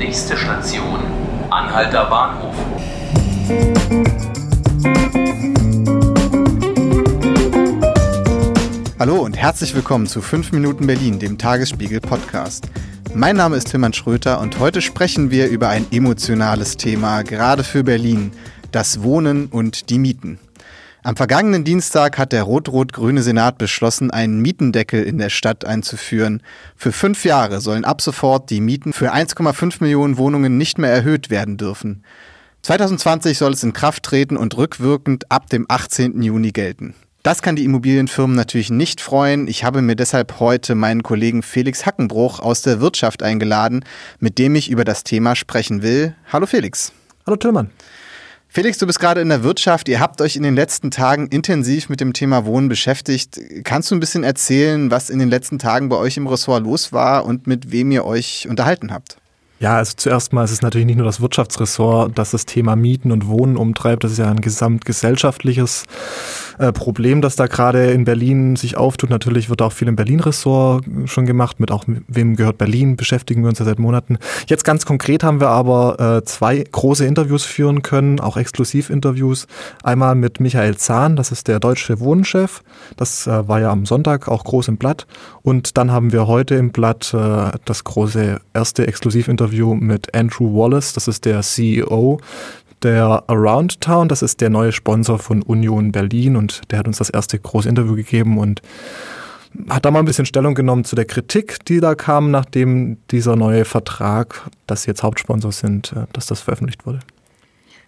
Nächste Station, Anhalter Bahnhof. Hallo und herzlich willkommen zu 5 Minuten Berlin, dem Tagesspiegel Podcast. Mein Name ist Tilman Schröter und heute sprechen wir über ein emotionales Thema, gerade für Berlin, das Wohnen und die Mieten. Am vergangenen Dienstag hat der rot-rot-grüne Senat beschlossen, einen Mietendeckel in der Stadt einzuführen. Für fünf Jahre sollen ab sofort die Mieten für 1,5 Millionen Wohnungen nicht mehr erhöht werden dürfen. 2020 soll es in Kraft treten und rückwirkend ab dem 18. Juni gelten. Das kann die Immobilienfirmen natürlich nicht freuen. Ich habe mir deshalb heute meinen Kollegen Felix Hackenbruch aus der Wirtschaft eingeladen, mit dem ich über das Thema sprechen will. Hallo Felix. Hallo Tillmann. Felix, du bist gerade in der Wirtschaft. Ihr habt euch in den letzten Tagen intensiv mit dem Thema Wohnen beschäftigt. Kannst du ein bisschen erzählen, was in den letzten Tagen bei euch im Ressort los war und mit wem ihr euch unterhalten habt? Ja, also zuerst mal ist es natürlich nicht nur das Wirtschaftsressort, das das Thema Mieten und Wohnen umtreibt. Das ist ja ein gesamtgesellschaftliches äh, Problem, das da gerade in Berlin sich auftut. Natürlich wird auch viel im Berlin-Ressort schon gemacht. Mit auch wem gehört Berlin beschäftigen wir uns ja seit Monaten. Jetzt ganz konkret haben wir aber äh, zwei große Interviews führen können, auch Exklusivinterviews. Einmal mit Michael Zahn, das ist der deutsche Wohnchef. Das äh, war ja am Sonntag auch groß im Blatt. Und dann haben wir heute im Blatt äh, das große erste Exklusivinterview Interview mit Andrew Wallace, das ist der CEO der Around Town, das ist der neue Sponsor von Union Berlin und der hat uns das erste große Interview gegeben und hat da mal ein bisschen Stellung genommen zu der Kritik, die da kam, nachdem dieser neue Vertrag, dass sie jetzt Hauptsponsor sind, äh, dass das veröffentlicht wurde.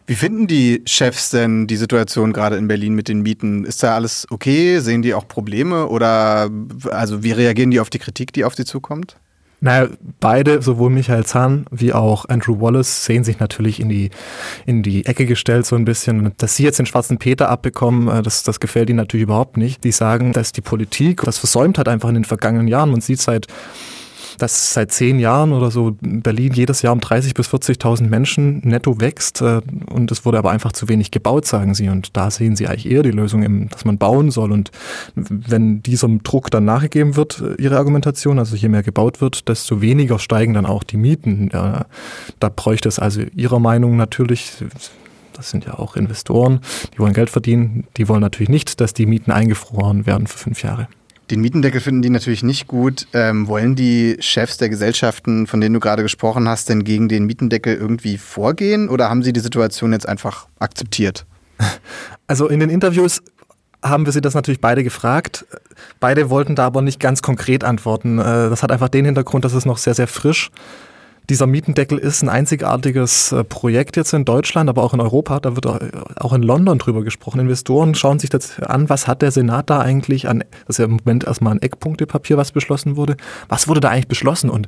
Wie finden die Chefs denn die Situation gerade in Berlin mit den Mieten? Ist da alles okay? Sehen die auch Probleme oder also wie reagieren die auf die Kritik, die auf sie zukommt? Naja, beide, sowohl Michael Zahn wie auch Andrew Wallace, sehen sich natürlich in die, in die Ecke gestellt so ein bisschen. Dass sie jetzt den schwarzen Peter abbekommen, äh, das, das gefällt ihnen natürlich überhaupt nicht. Die sagen, dass die Politik das versäumt hat einfach in den vergangenen Jahren. Man sieht seit dass seit zehn Jahren oder so Berlin jedes Jahr um 30.000 bis 40.000 Menschen netto wächst äh, und es wurde aber einfach zu wenig gebaut, sagen sie. Und da sehen sie eigentlich eher die Lösung, dass man bauen soll. Und wenn diesem Druck dann nachgegeben wird, äh, ihre Argumentation, also je mehr gebaut wird, desto weniger steigen dann auch die Mieten. Da bräuchte es also ihrer Meinung natürlich das sind ja auch Investoren, die wollen Geld verdienen, die wollen natürlich nicht, dass die Mieten eingefroren werden für fünf Jahre. Den Mietendeckel finden die natürlich nicht gut. Ähm, wollen die Chefs der Gesellschaften, von denen du gerade gesprochen hast, denn gegen den Mietendeckel irgendwie vorgehen oder haben sie die Situation jetzt einfach akzeptiert? Also in den Interviews haben wir sie das natürlich beide gefragt. Beide wollten da aber nicht ganz konkret antworten. Äh, das hat einfach den Hintergrund, dass es noch sehr, sehr frisch ist dieser Mietendeckel ist ein einzigartiges äh, Projekt jetzt in Deutschland, aber auch in Europa. Da wird auch in London drüber gesprochen. Investoren schauen sich das an, was hat der Senat da eigentlich an, das ist ja im Moment erstmal ein Eckpunktepapier, was beschlossen wurde. Was wurde da eigentlich beschlossen? Und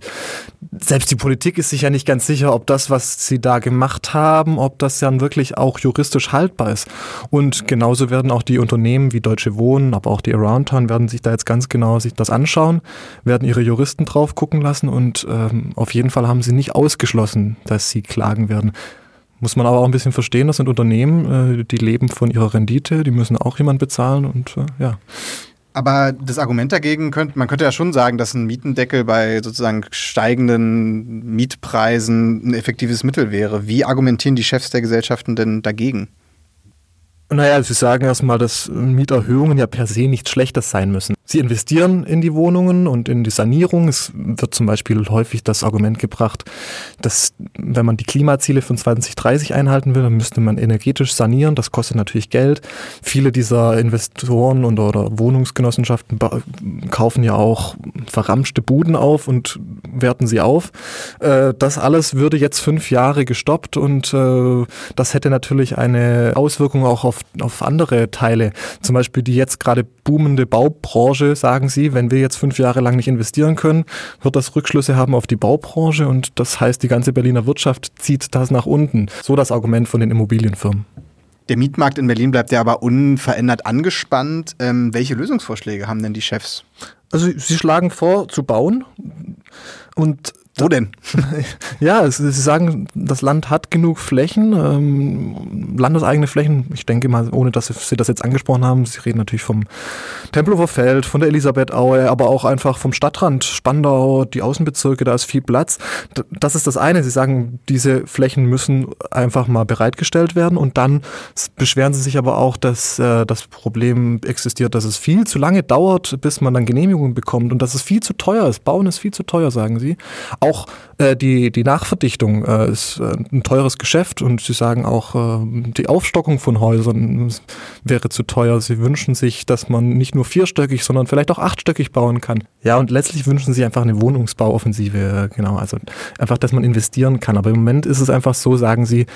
selbst die Politik ist sich ja nicht ganz sicher, ob das, was sie da gemacht haben, ob das dann wirklich auch juristisch haltbar ist. Und genauso werden auch die Unternehmen wie Deutsche Wohnen, aber auch die Aroundtown werden sich da jetzt ganz genau sich das anschauen, werden ihre Juristen drauf gucken lassen und ähm, auf jeden Fall haben sie nicht ausgeschlossen, dass sie klagen werden. Muss man aber auch ein bisschen verstehen, das sind Unternehmen, äh, die leben von ihrer Rendite, die müssen auch jemand bezahlen und äh, ja. Aber das Argument dagegen könnte, man könnte ja schon sagen, dass ein Mietendeckel bei sozusagen steigenden Mietpreisen ein effektives Mittel wäre. Wie argumentieren die Chefs der Gesellschaften denn dagegen? Naja, Sie sagen erstmal, dass Mieterhöhungen ja per se nichts Schlechtes sein müssen. Sie investieren in die Wohnungen und in die Sanierung. Es wird zum Beispiel häufig das Argument gebracht, dass wenn man die Klimaziele von 2030 einhalten will, dann müsste man energetisch sanieren. Das kostet natürlich Geld. Viele dieser Investoren und oder Wohnungsgenossenschaften kaufen ja auch verramschte Buden auf und werten sie auf. Äh, das alles würde jetzt fünf Jahre gestoppt und äh, das hätte natürlich eine Auswirkung auch auf, auf andere Teile. Zum Beispiel die jetzt gerade boomende Baubranche Baubranche, sagen Sie, wenn wir jetzt fünf Jahre lang nicht investieren können, wird das Rückschlüsse haben auf die Baubranche und das heißt, die ganze Berliner Wirtschaft zieht das nach unten. So das Argument von den Immobilienfirmen. Der Mietmarkt in Berlin bleibt ja aber unverändert angespannt. Ähm, welche Lösungsvorschläge haben denn die Chefs? Also sie schlagen vor, zu bauen und Wo denn? ja, Sie sagen, das Land hat genug Flächen, ähm, landeseigene Flächen. Ich denke mal, ohne dass Sie das jetzt angesprochen haben, Sie reden natürlich vom Tempelhofer Feld, von der Elisabethaue, aber auch einfach vom Stadtrand, Spandau, die Außenbezirke, da ist viel Platz. Das ist das eine. Sie sagen, diese Flächen müssen einfach mal bereitgestellt werden und dann beschweren Sie sich aber auch, dass äh, das Problem existiert, dass es viel zu lange dauert, bis man dann Genehmigungen bekommt und dass es viel zu teuer ist. Bauen ist viel zu teuer, sagen Sie. Auch äh, die, die Nachverdichtung äh, ist äh, ein teures Geschäft und Sie sagen auch, äh, die Aufstockung von Häusern wäre zu teuer. Sie wünschen sich, dass man nicht nur vierstöckig, sondern vielleicht auch achtstöckig bauen kann. Ja, und letztlich wünschen Sie einfach eine Wohnungsbauoffensive, genau. Also einfach, dass man investieren kann. Aber im Moment ist es einfach so, sagen Sie,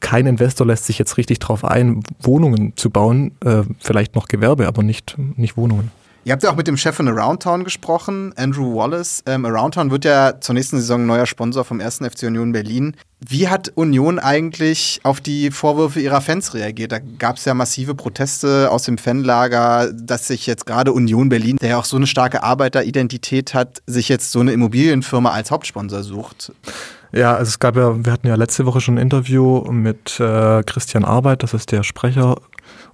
kein Investor lässt sich jetzt richtig darauf ein, Wohnungen zu bauen, vielleicht noch Gewerbe, aber nicht, nicht Wohnungen. Ihr habt ja auch mit dem Chef von Aroundtown gesprochen, Andrew Wallace. Ähm, Aroundtown wird ja zur nächsten Saison neuer Sponsor vom 1. FC Union Berlin. Wie hat Union eigentlich auf die Vorwürfe ihrer Fans reagiert? Da gab es ja massive Proteste aus dem Fanlager, dass sich jetzt gerade Union Berlin, der ja auch so eine starke Arbeiteridentität hat, sich jetzt so eine Immobilienfirma als Hauptsponsor sucht. Ja, also es gab ja, wir hatten ja letzte Woche schon ein Interview mit äh, Christian Arbeit, das ist der Sprecher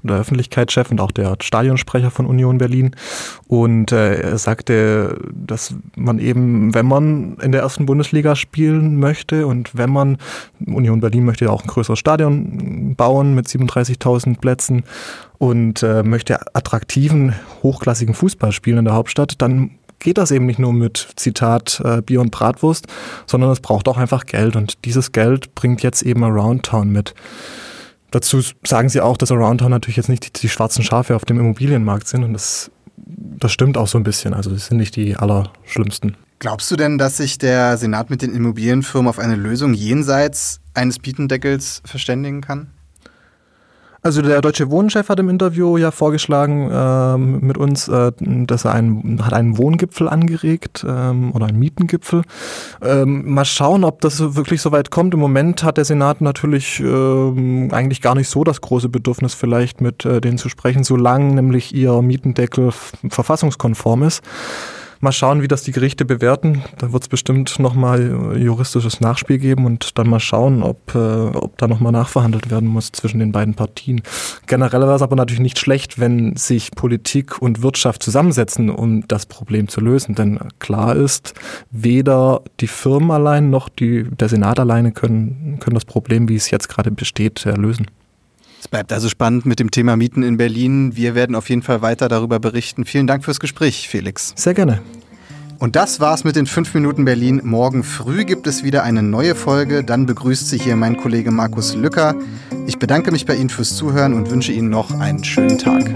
der Öffentlichkeitschef und auch der Stadionsprecher von Union Berlin. Und äh, er sagte, dass man eben, wenn man in der ersten Bundesliga spielen möchte und wenn man, Union Berlin möchte ja auch ein größeres Stadion bauen mit 37.000 Plätzen und äh, möchte attraktiven, hochklassigen Fußball spielen in der Hauptstadt, dann geht das eben nicht nur mit Zitat äh, Bier und Bratwurst, sondern es braucht auch einfach Geld und dieses Geld bringt jetzt eben Around Town mit. Dazu sagen sie auch, dass Aroundtown natürlich jetzt nicht die, die, schwarzen Schafe auf dem Immobilienmarkt sind und das, das stimmt auch so ein bisschen. Also das sind nicht die allerschlimmsten. Glaubst du denn, dass sich der Senat mit den Immobilienfirmen auf eine Lösung jenseits eines Bietendeckels verständigen kann? Also der deutsche Wohnchef hat im Interview ja vorgeschlagen äh, mit uns, äh, dass er einen, hat einen Wohngipfel angeregt ähm, oder einen Mietengipfel. Ähm, mal schauen, ob das wirklich so weit kommt. Im Moment hat der Senat natürlich äh, eigentlich gar nicht so das große Bedürfnis, vielleicht mit äh, denen zu sprechen, solange nämlich ihr Mietendeckel verfassungskonform ist. Mal schauen, wie das die Gerichte bewerten. Da wird es bestimmt nochmal juristisches Nachspiel geben und dann mal schauen, ob, äh, ob da nochmal nachverhandelt werden muss zwischen den beiden Partien. Generell wäre es aber natürlich nicht schlecht, wenn sich Politik und Wirtschaft zusammensetzen, um das Problem zu lösen. Denn klar ist, weder die Firmen allein noch die, der Senat alleine können, können das Problem, wie es jetzt gerade besteht, lösen. Bleibt also spannend mit dem Thema Mieten in Berlin. Wir werden auf jeden Fall weiter darüber berichten. Vielen Dank fürs Gespräch, Felix. Sehr gerne. Und das war's mit den 5 Minuten Berlin. Morgen früh gibt es wieder eine neue Folge. Dann begrüßt sich hier mein Kollege Markus Lücker. Ich bedanke mich bei Ihnen fürs Zuhören und wünsche Ihnen noch einen schönen Tag.